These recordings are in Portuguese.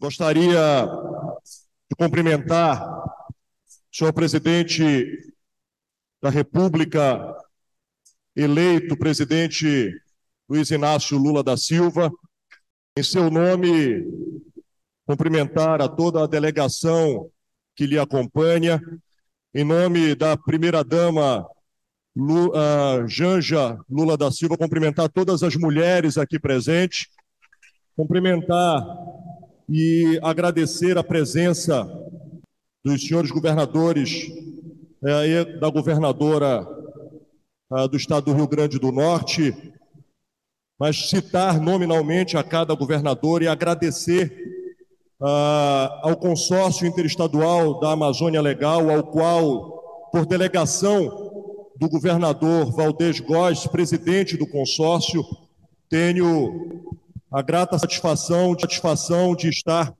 Gostaria de cumprimentar o senhor presidente da República, eleito presidente Luiz Inácio Lula da Silva. Em seu nome, cumprimentar a toda a delegação que lhe acompanha. Em nome da primeira-dama Janja Lula da Silva, cumprimentar todas as mulheres aqui presentes. Cumprimentar e agradecer a presença dos senhores governadores, é, da governadora é, do estado do Rio Grande do Norte, mas citar nominalmente a cada governador e agradecer uh, ao consórcio interestadual da Amazônia Legal, ao qual, por delegação do governador Valdez Góes, presidente do consórcio, tenho a grata satisfação, satisfação de estar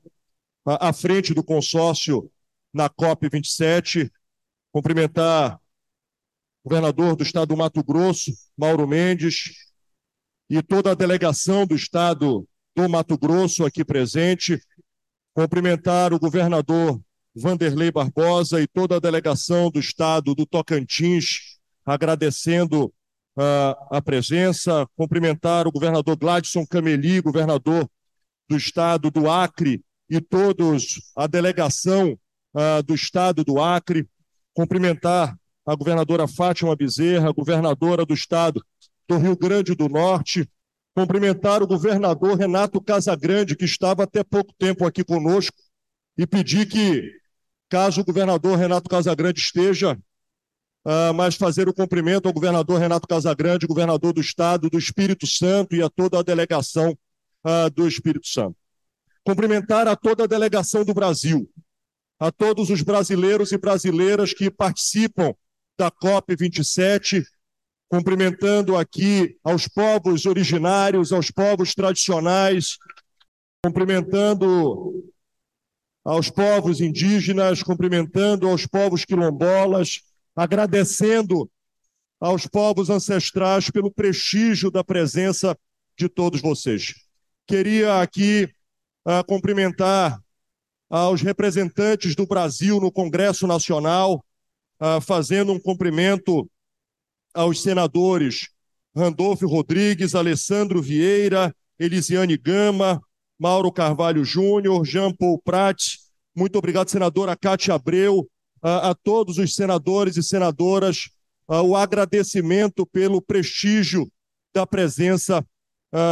à frente do consórcio na COP 27, cumprimentar o governador do estado do Mato Grosso, Mauro Mendes, e toda a delegação do estado do Mato Grosso aqui presente, cumprimentar o governador Vanderlei Barbosa e toda a delegação do estado do Tocantins, agradecendo a presença, cumprimentar o governador Gladson Cameli, governador do estado do Acre, e todos a delegação uh, do estado do Acre, cumprimentar a governadora Fátima Bezerra, governadora do estado do Rio Grande do Norte, cumprimentar o governador Renato Casagrande, que estava até pouco tempo aqui conosco, e pedir que, caso o governador Renato Casagrande esteja uh, mas fazer o cumprimento ao governador Renato Casagrande, governador do Estado do Espírito Santo e a toda a delegação uh, do Espírito Santo. Cumprimentar a toda a delegação do Brasil, a todos os brasileiros e brasileiras que participam da COP27, cumprimentando aqui aos povos originários, aos povos tradicionais, cumprimentando aos povos indígenas, cumprimentando aos povos quilombolas, agradecendo aos povos ancestrais pelo prestígio da presença de todos vocês. Queria aqui uh, cumprimentar aos representantes do Brasil no Congresso Nacional, uh, fazendo um cumprimento aos senadores Randolfo Rodrigues, Alessandro Vieira, Elisiane Gama, Mauro Carvalho Júnior, Jean Paul Prat. Muito obrigado, senadora Cátia Abreu, a, todos os senadores e senadoras o agradecimento pelo prestígio da presença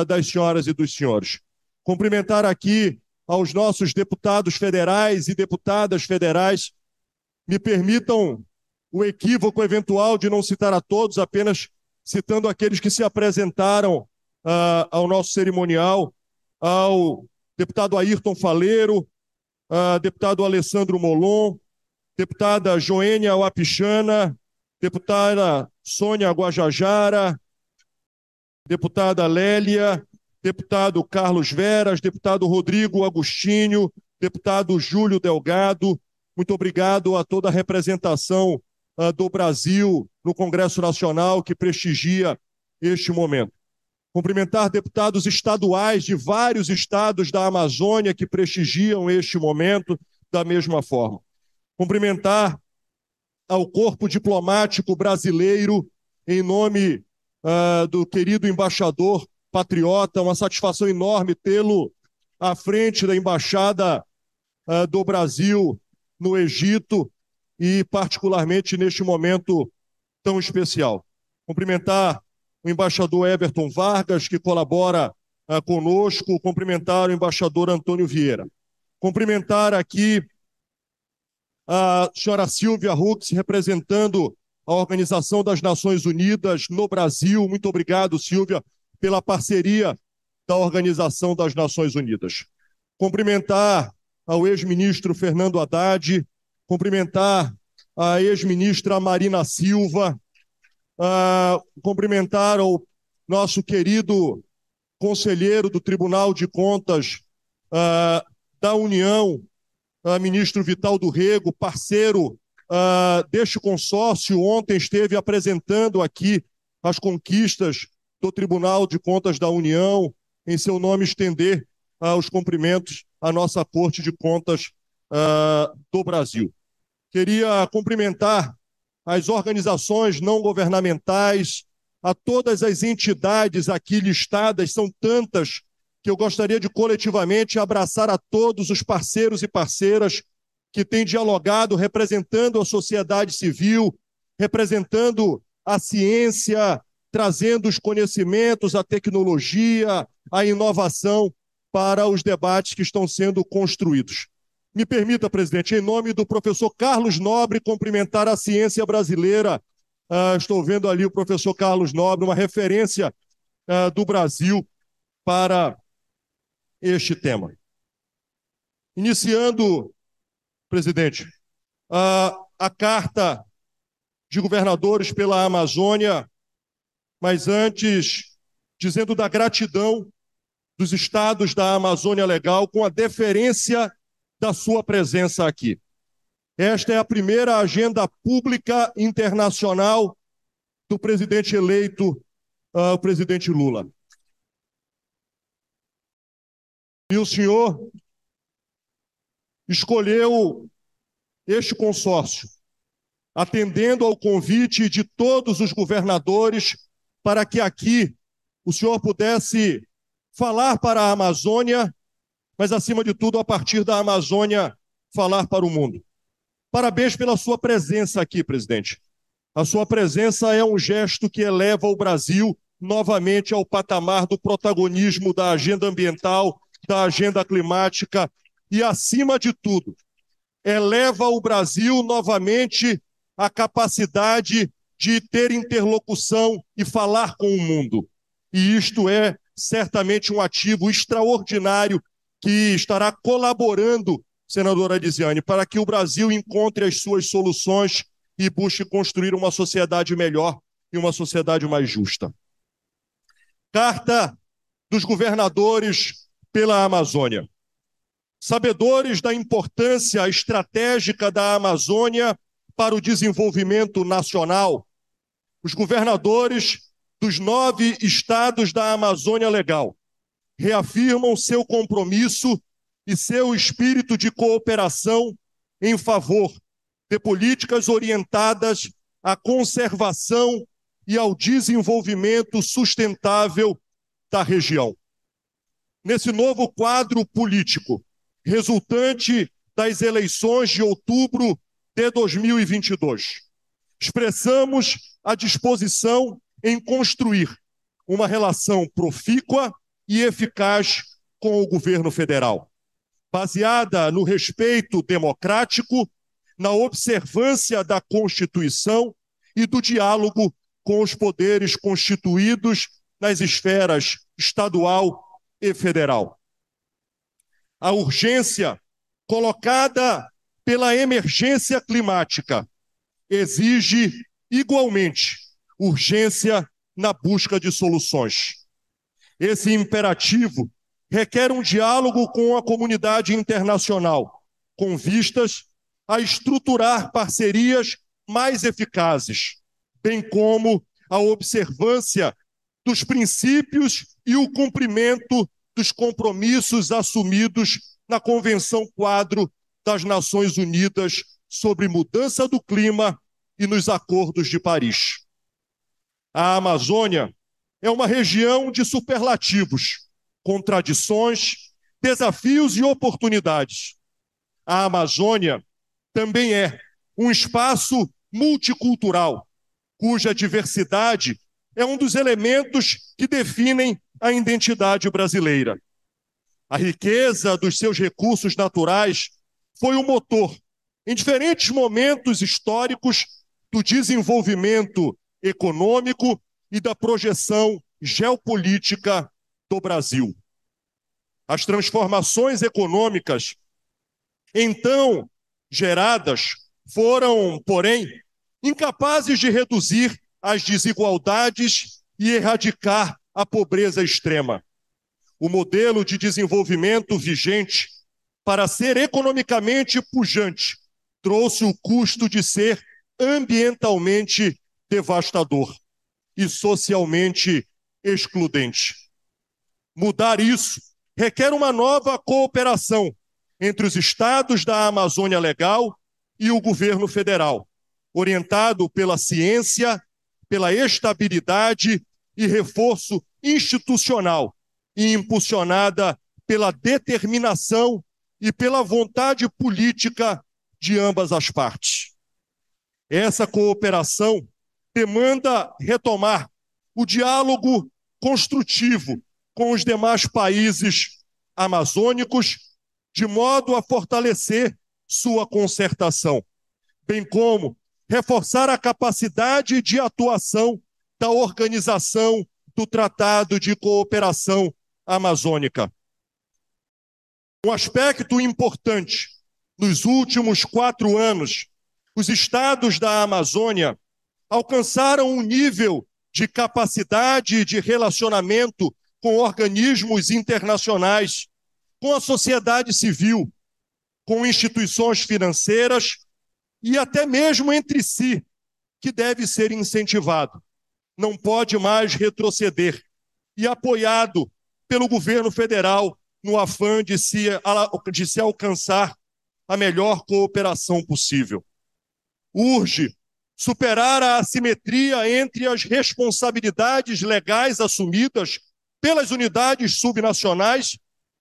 das senhoras e dos senhores. Cumprimentar aqui aos nossos deputados federais e deputadas federais. Me permitam o equívoco eventual de não citar a todos, apenas citando aqueles que se apresentaram uh, ao nosso cerimonial, ao deputado Ayrton Faleiro, uh, deputado Alessandro Molon, deputada Joênia Wapichana, deputada Sônia Guajajara, deputada Lélia, deputado Carlos Veras, deputado Rodrigo Agostinho, deputado Júlio Delgado. Muito obrigado a toda a representação uh, do Brasil no Congresso Nacional que prestigia este momento. Cumprimentar deputados estaduais de vários estados da Amazônia que prestigiam este momento da mesma forma cumprimentar ao corpo diplomático brasileiro em nome uh, do querido embaixador patriota, uma satisfação enorme tê-lo à frente da embaixada uh, do Brasil no Egito e particularmente neste momento tão especial. Cumprimentar o embaixador Everton Vargas, que colabora uh, conosco, cumprimentar o embaixador Antônio Vieira. Cumprimentar aqui a senhora Silvia Hux, representando a Organização das Nações Unidas no Brasil. Muito obrigado, Silvia, pela parceria da Organização das Nações Unidas. Cumprimentar ao ex-ministro Fernando Haddad, cumprimentar a ex-ministra Marina Silva, uh, cumprimentar o nosso querido conselheiro do Tribunal de Contas uh, da União, uh, ministro Vital do Rego, parceiro uh, deste consórcio, ontem esteve apresentando aqui as conquistas do Tribunal de Contas da União, em seu nome estender uh, os cumprimentos a nossa Corte de Contas do Brasil. Queria cumprimentar as organizações não governamentais, a todas as entidades aqui listadas, são tantas que eu gostaria de coletivamente abraçar a todos os parceiros e parceiras que têm dialogado, representando a sociedade civil, representando a ciência, trazendo os conhecimentos, a tecnologia, a inovação para os debates que estão sendo construídos. Me permita, presidente, em nome do professor Carlos Nobre, cumprimentar a ciência brasileira. Uh, estou vendo ali o professor Carlos Nobre, uma referência uh, do Brasil para este tema. Iniciando, presidente, a, a carta de governadores pela Amazônia, mas antes, dizendo da gratidão dos estados da Amazônia Legal com a deferência da sua presença aqui. Esta é a primeira agenda pública internacional do presidente eleito, uh, o presidente Lula. E o senhor escolheu este consórcio, atendendo ao convite de todos os governadores para que aqui o senhor pudesse falar para a Amazônia, mas acima de tudo, a partir da Amazônia, falar para o mundo. Parabéns pela sua presença aqui, presidente. A sua presença é um gesto que eleva o Brasil novamente ao patamar do protagonismo da agenda ambiental da agenda climática e, acima de tudo, eleva o Brasil novamente à capacidade de ter interlocução e falar com o mundo. E isto é certamente um ativo extraordinário que estará colaborando, senadora Disiane, para que o Brasil encontre as suas soluções e busque construir uma sociedade melhor e uma sociedade mais justa. Carta dos governadores pela Amazônia. Sabedores da importância estratégica da Amazônia para o desenvolvimento nacional, os governadores dos nove estados da Amazônia Legal reafirmam seu compromisso e seu espírito de cooperação em favor de políticas orientadas à conservação e ao desenvolvimento sustentável da região nesse novo quadro político resultante das eleições de outubro de 2022. Expressamos a disposição em construir uma relação profícua e eficaz com o governo federal, baseada no respeito democrático, na observância da Constituição e do diálogo com os poderes constituídos nas esferas estadual e federal. A urgência colocada pela emergência climática exige igualmente urgência na busca de soluções. Esse imperativo requer um diálogo com a comunidade internacional, com vistas a estruturar parcerias mais eficazes, bem como a observância dos princípios e o cumprimento dos compromissos assumidos na Convenção Quadro das Nações Unidas sobre Mudança do Clima e nos Acordos de Paris. A Amazônia é uma região de superlativos, contradições, desafios e oportunidades. A Amazônia também é um espaço multicultural, cuja diversidade é um dos elementos que definem a identidade brasileira. A riqueza dos seus recursos naturais foi o motor, em diferentes momentos históricos, do desenvolvimento econômico e da projeção geopolítica do Brasil. As transformações econômicas, então geradas, foram, porém, incapazes de reduzir as desigualdades e erradicar a pobreza extrema. O modelo de desenvolvimento vigente, para ser economicamente pujante, trouxe o custo de ser ambientalmente devastador e socialmente excludente. Mudar isso requer uma nova cooperação entre os estados da Amazônia Legal e o governo federal, orientado pela ciência, pela estabilidade e reforço institucional e impulsionada pela determinação e pela vontade política de ambas as partes. Essa cooperação demanda retomar o diálogo construtivo com os demais países amazônicos, de modo a fortalecer sua concertação, bem como reforçar a capacidade de atuação da organização do Tratado de Cooperação Amazônica. Um aspecto importante: nos últimos quatro anos, os estados da Amazônia alcançaram um nível de capacidade de relacionamento com organismos internacionais, com a sociedade civil, com instituições financeiras e até mesmo entre si, que deve ser incentivado. Não pode mais retroceder. E apoiado pelo governo federal no afã de se, de se alcançar a melhor cooperação possível. Urge superar a assimetria entre as responsabilidades legais assumidas pelas unidades subnacionais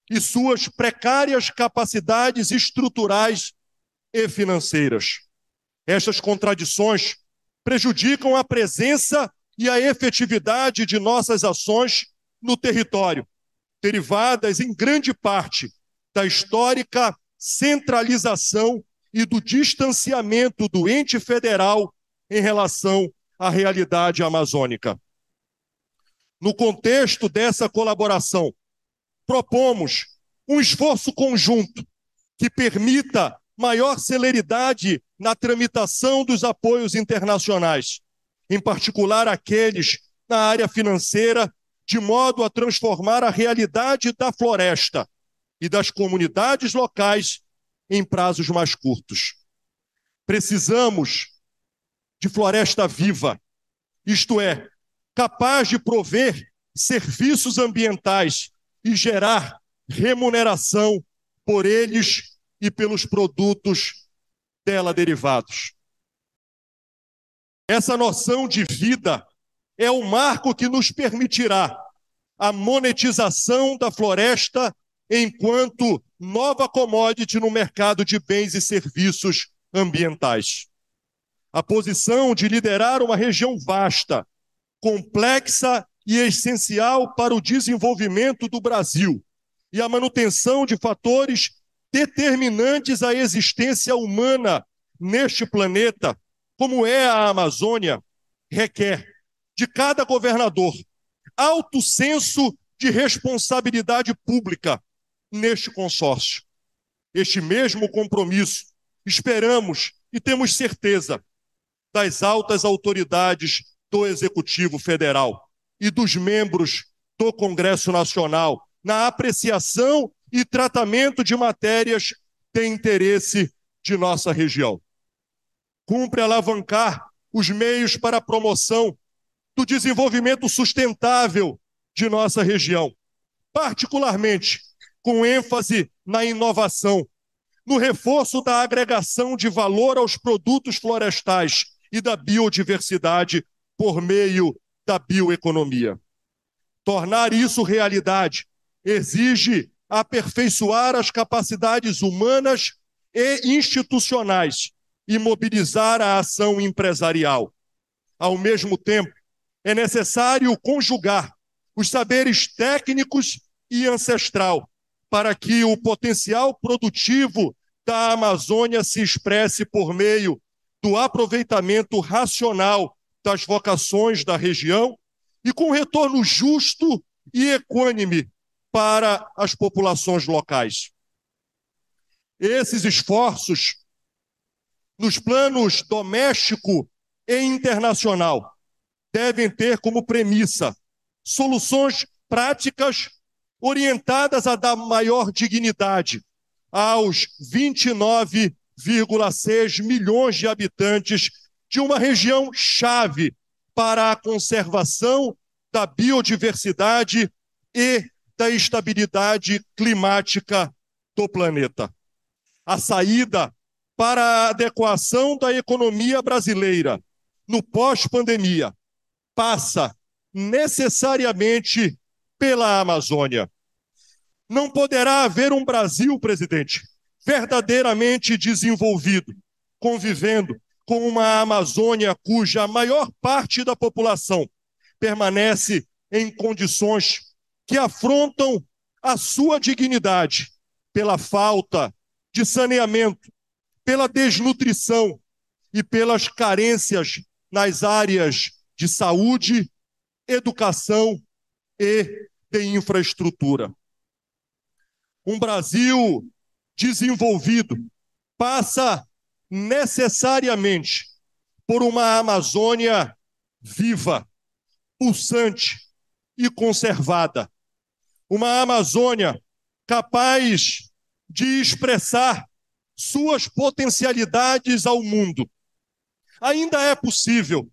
e suas precárias capacidades estruturais e financeiras. Estas contradições prejudicam a presença e a efetividade de nossas ações no território, derivadas em grande parte da histórica centralização e do distanciamento do ente federal em relação à realidade amazônica. No contexto dessa colaboração, propomos um esforço conjunto que permita maior celeridade na tramitação dos apoios internacionais, em particular aqueles na área financeira, de modo a transformar a realidade da floresta e das comunidades locais em prazos mais curtos. Precisamos de floresta viva, isto é, capaz de prover serviços ambientais e gerar remuneração por eles e pelos produtos dela derivados. Essa noção de vida é o marco que nos permitirá a monetização da floresta enquanto nova commodity no mercado de bens e serviços ambientais. A posição de liderar uma região vasta, complexa e essencial para o desenvolvimento do Brasil e a manutenção de fatores determinantes à existência humana neste planeta, como é a Amazônia, requer de cada governador alto senso de responsabilidade pública neste consórcio. Este mesmo compromisso esperamos e temos certeza das altas autoridades do Executivo Federal e dos membros do Congresso Nacional na apreciação e tratamento de matérias de interesse de nossa região. Cumpre alavancar os meios para a promoção do desenvolvimento sustentável de nossa região, particularmente com ênfase na inovação, no reforço da agregação de valor aos produtos florestais e da biodiversidade por meio da bioeconomia. Tornar isso realidade exige aperfeiçoar as capacidades humanas e institucionais e mobilizar a ação empresarial. Ao mesmo tempo, é necessário conjugar os saberes técnicos e ancestral para que o potencial produtivo da Amazônia se expresse por meio do aproveitamento racional das vocações da região e com retorno justo e equânime para as populações locais. Esses esforços, nos planos doméstico e internacional, devem ter como premissa soluções práticas orientadas a dar maior dignidade aos 29,6 milhões de habitantes de uma região chave para a conservação da biodiversidade e da estabilidade climática do planeta. A saída para a adequação da economia brasileira no pós-pandemia passa necessariamente pela Amazônia. Não poderá haver um Brasil, presidente, verdadeiramente desenvolvido, convivendo com uma Amazônia cuja maior parte da população permanece em condições que afrontam a sua dignidade pela falta de saneamento, pela desnutrição e pelas carências nas áreas de saúde, educação e de infraestrutura. Um Brasil desenvolvido passa necessariamente por uma Amazônia viva, pulsante e conservada. Uma Amazônia capaz de expressar suas potencialidades ao mundo. Ainda é possível,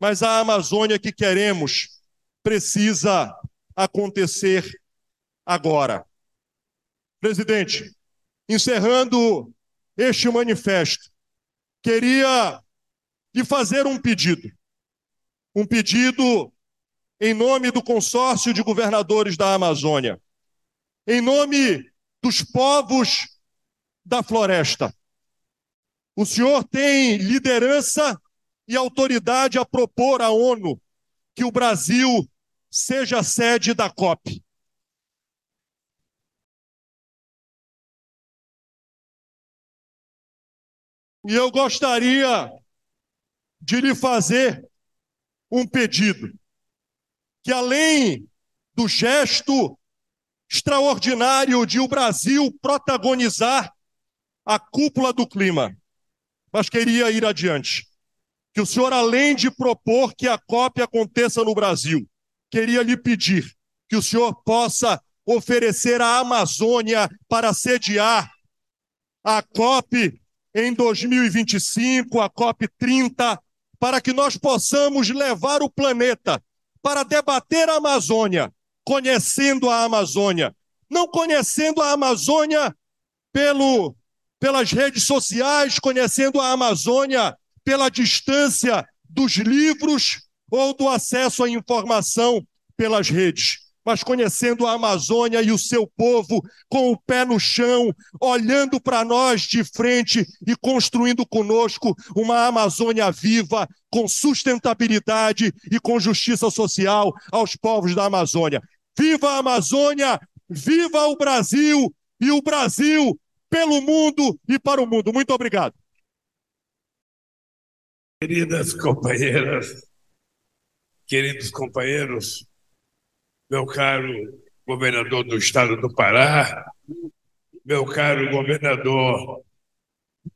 mas a Amazônia que queremos precisa acontecer agora. Presidente, encerrando este manifesto, queria lhe fazer um pedido. Um pedido em nome do consórcio de governadores da Amazônia, em nome dos povos da floresta. O senhor tem liderança e autoridade a propor à ONU que o Brasil seja sede da COP. E eu gostaria de lhe fazer um pedido, que além do gesto extraordinário de o Brasil protagonizar a cúpula do clima, mas queria ir adiante. Que o senhor, além de propor que a COP aconteça no Brasil, queria lhe pedir que o senhor possa oferecer a Amazônia para sediar a COP em 2025, a COP 30, para que nós possamos levar o planeta para debater a Amazônia, conhecendo a Amazônia, não conhecendo a Amazônia pelo, pelas redes sociais, conhecendo a Amazônia pela distância dos livros ou do acesso à informação pelas redes mas conhecendo a Amazônia e o seu povo com o pé no chão, olhando para nós de frente e construindo conosco uma Amazônia viva, com sustentabilidade e com justiça social aos povos da Amazônia. Viva a Amazônia, viva o Brasil e o Brasil pelo mundo e para o mundo. Muito obrigado. Queridas companheiras, queridos companheiros, meu caro governador do estado do Pará, meu caro governador,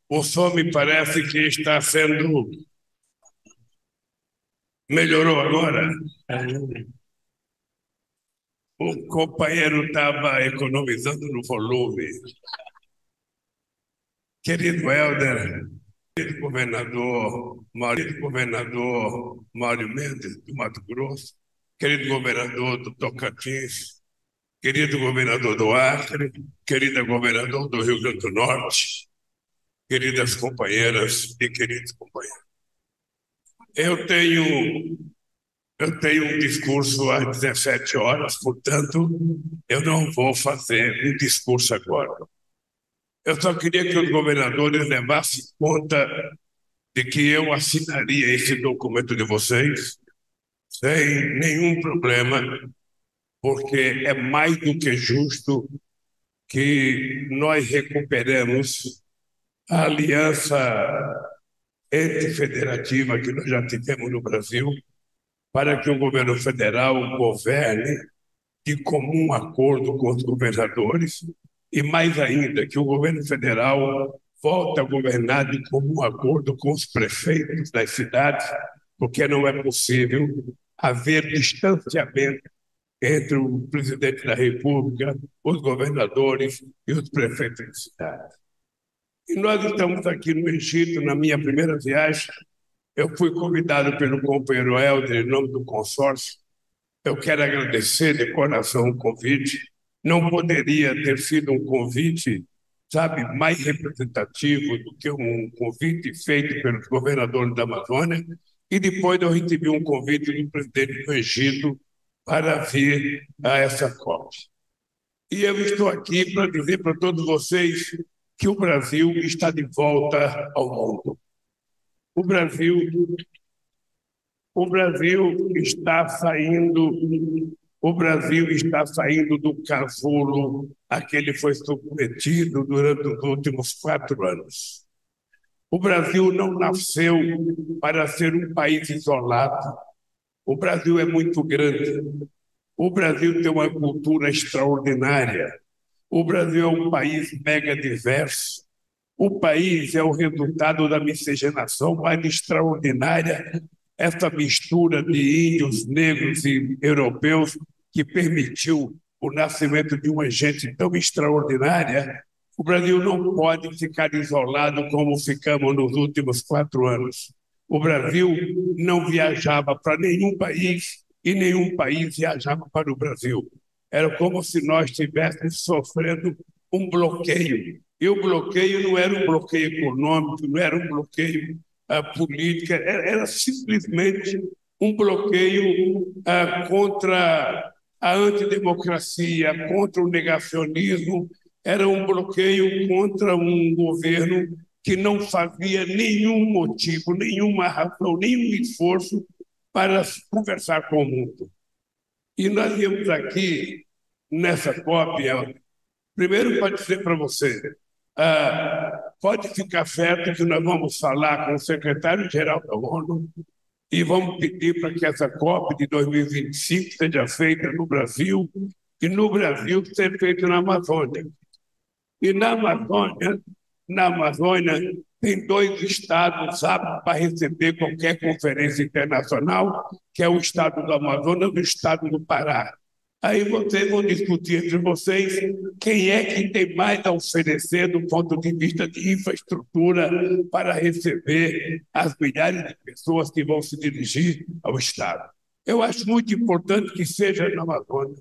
o som me parece que está sendo. Melhorou agora? O companheiro estava economizando no volume. Querido Helder, querido governador, querido governador Mário Mendes, do Mato Grosso, querido governador do Tocantins, querido governador do Acre, querida governador do Rio Grande do Norte, queridas companheiras e queridos companheiros. Eu tenho eu tenho um discurso às 17 horas, portanto, eu não vou fazer um discurso agora. Eu só queria que os governadores levassem conta de que eu assinaria esse documento de vocês sem nenhum problema, porque é mais do que justo que nós recuperemos a aliança entre-federativa que nós já tivemos no Brasil, para que o governo federal governe de comum acordo com os governadores e, mais ainda, que o governo federal volte a governar de comum acordo com os prefeitos das cidades porque não é possível haver distanciamento entre o presidente da República, os governadores e os prefeitos de cidade. E nós estamos aqui no Egito, na minha primeira viagem. Eu fui convidado pelo companheiro Helder, em nome do consórcio. eu quero agradecer de coração o convite. Não poderia ter sido um convite, sabe, mais representativo do que um convite feito pelos governadores da Amazônia. E depois eu recebi um convite do presidente do Egito para vir a essa COP. E eu estou aqui para dizer para todos vocês que o Brasil está de volta ao mundo. O Brasil o Brasil está saindo, o Brasil está saindo do casulo a que ele foi submetido durante os últimos quatro anos. O Brasil não nasceu para ser um país isolado. O Brasil é muito grande. O Brasil tem uma cultura extraordinária. O Brasil é um país mega diverso. O país é o resultado da miscigenação mais extraordinária essa mistura de índios, negros e europeus que permitiu o nascimento de uma gente tão extraordinária, o Brasil não pode ficar isolado como ficamos nos últimos quatro anos. O Brasil não viajava para nenhum país e nenhum país viajava para o Brasil. Era como se nós estivéssemos sofrendo um bloqueio. E o bloqueio não era um bloqueio econômico, não era um bloqueio a política, era simplesmente um bloqueio uh, contra a antidemocracia, contra o negacionismo, era um bloqueio contra um governo que não fazia nenhum motivo, nenhuma razão, nenhum esforço para conversar com o mundo. E nós viemos aqui, nessa cópia, primeiro para dizer para você, ah, pode ficar certo que nós vamos falar com o secretário-geral da ONU e vamos pedir para que essa COP de 2025 seja feita no Brasil e no Brasil seja feita na Amazônia. E na Amazônia, na Amazônia tem dois estados aptos para receber qualquer conferência internacional, que é o estado do Amazonas e o estado do Pará. Aí vocês vão discutir entre vocês quem é que tem mais a oferecer do ponto de vista de infraestrutura para receber as milhares de pessoas que vão se dirigir ao Estado. Eu acho muito importante que seja na Amazônia.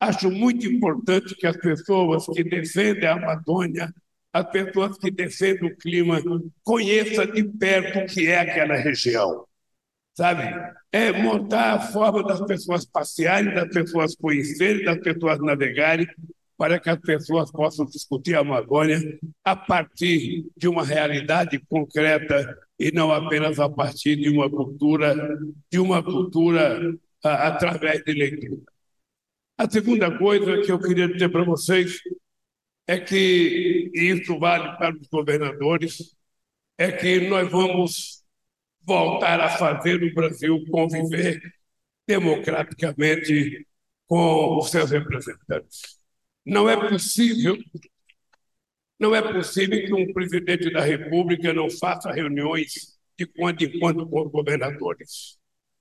Acho muito importante que as pessoas que defendem a Amazônia, as pessoas que defendem o clima, conheçam de perto o que é aquela região sabe? É montar a forma das pessoas passearem, das pessoas conhecerem, das pessoas navegarem, para que as pessoas possam discutir a Amazônia a partir de uma realidade concreta e não apenas a partir de uma cultura, de uma cultura a, através de leitura. A segunda coisa que eu queria dizer para vocês é que, e isso vale para os governadores, é que nós vamos voltar a fazer o Brasil conviver democraticamente com os seus representantes. Não é possível, não é possível que um presidente da República não faça reuniões de quando em quando com os governadores.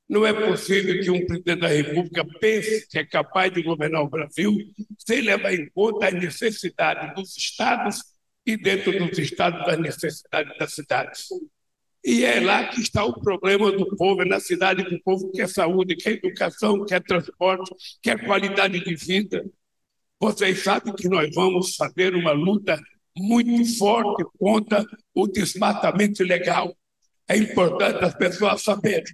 Não é possível que um presidente da República pense que é capaz de governar o Brasil sem levar em conta a necessidade dos estados e, dentro dos estados, as necessidades das cidades. E é lá que está o problema do povo, é na cidade que o povo quer saúde, quer educação, quer transporte, quer qualidade de vida. Vocês sabem que nós vamos fazer uma luta muito forte contra o desmatamento ilegal. É importante as pessoas saberem.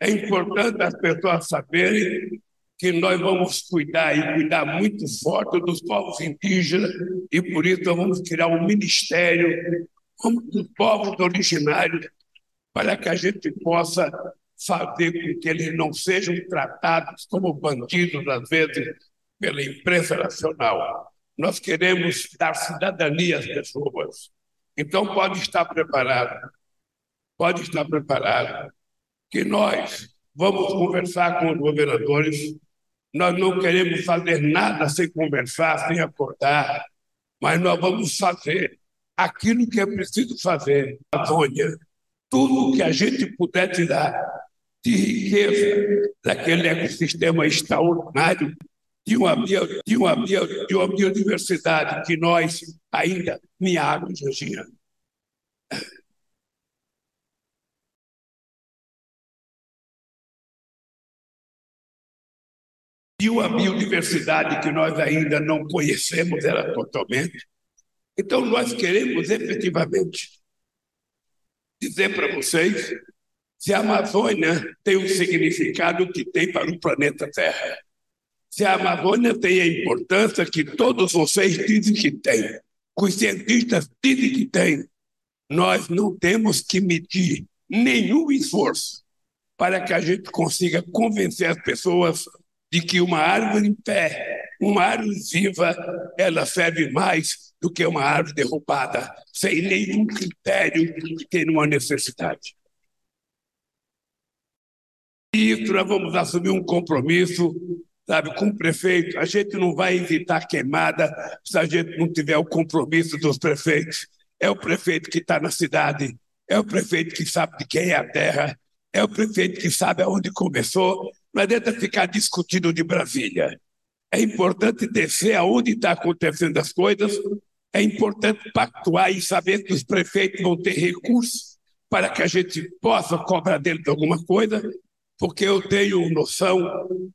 É importante as pessoas saberem que nós vamos cuidar e cuidar muito forte dos povos indígenas e por isso nós vamos criar um ministério como dos povos originários, para que a gente possa fazer com que eles não sejam tratados como bandidos, às vezes, pela imprensa nacional. Nós queremos dar cidadania às pessoas. Então, pode estar preparado, pode estar preparado, que nós vamos conversar com os governadores. Nós não queremos fazer nada sem conversar, sem acordar, mas nós vamos fazer aquilo que é preciso fazer Amazônia, tudo que a gente puder tirar de riqueza daquele ecossistema extraordinário, de uma, bio, de uma, bio, de uma biodiversidade que nós ainda, minha água, e uma biodiversidade que nós ainda não conhecemos ela totalmente. Então, nós queremos efetivamente dizer para vocês se a Amazônia tem o significado que tem para o planeta Terra. Se a Amazônia tem a importância que todos vocês dizem que tem, que os cientistas dizem que tem, nós não temos que medir nenhum esforço para que a gente consiga convencer as pessoas de que uma árvore em pé, uma árvore viva, ela serve mais do que uma árvore derrubada, sem nenhum critério de ter uma necessidade. E nós vamos assumir um compromisso, sabe, com o prefeito. A gente não vai evitar queimada se a gente não tiver o compromisso dos prefeitos. É o prefeito que está na cidade, é o prefeito que sabe de quem é a terra, é o prefeito que sabe aonde começou. Não adianta ficar discutindo de Brasília. É importante descer aonde está acontecendo as coisas, é importante pactuar e saber que os prefeitos vão ter recursos para que a gente possa cobrar dele de alguma coisa, porque eu tenho noção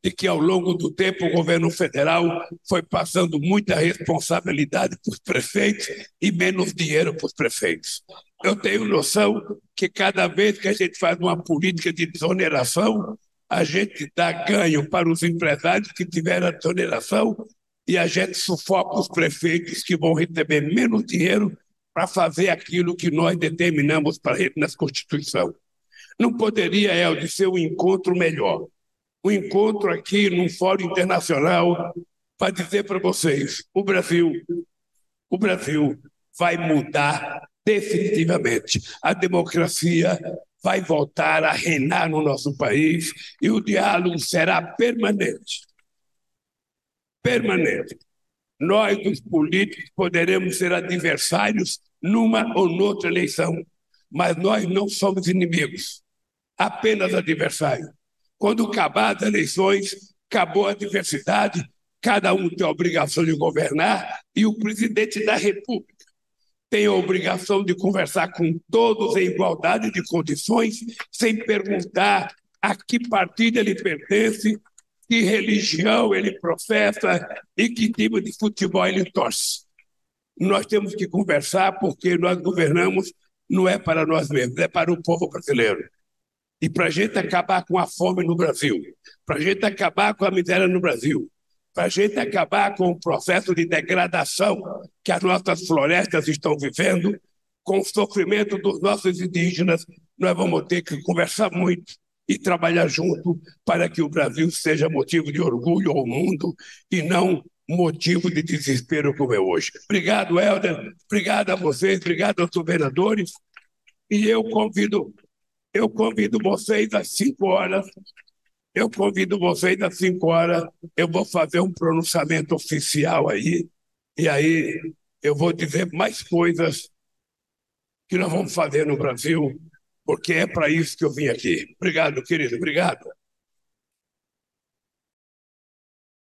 de que ao longo do tempo o governo federal foi passando muita responsabilidade para os prefeitos e menos dinheiro para os prefeitos. Eu tenho noção que cada vez que a gente faz uma política de desoneração, a gente dá ganho para os empresários que tiveram a desoneração e a gente sufoca os prefeitos que vão receber menos dinheiro para fazer aquilo que nós determinamos para ele na Constituição. Não poderia, Helder, ser um encontro melhor. Um encontro aqui num fórum internacional para dizer para vocês, o Brasil, o Brasil vai mudar definitivamente. A democracia vai voltar a reinar no nosso país e o diálogo será permanente permanente. Nós, os políticos, poderemos ser adversários numa ou noutra eleição, mas nós não somos inimigos, apenas adversários. Quando acabar as eleições, acabou a diversidade, cada um tem a obrigação de governar e o presidente da República tem a obrigação de conversar com todos em igualdade de condições, sem perguntar a que partido ele pertence, que religião ele professa e que tipo de futebol ele torce. Nós temos que conversar porque nós governamos não é para nós mesmos, é para o povo brasileiro. E para a gente acabar com a fome no Brasil, para a gente acabar com a miséria no Brasil, para a gente acabar com o processo de degradação que as nossas florestas estão vivendo, com o sofrimento dos nossos indígenas, nós vamos ter que conversar muito e trabalhar junto para que o Brasil seja motivo de orgulho ao mundo e não motivo de desespero como é hoje. Obrigado, Helder. Obrigado a vocês, obrigado aos governadores. E eu convido, eu convido vocês às cinco horas. Eu convido vocês às cinco horas. Eu vou fazer um pronunciamento oficial aí. E aí eu vou dizer mais coisas que nós vamos fazer no Brasil porque é para isso que eu vim aqui. Obrigado, querido, obrigado.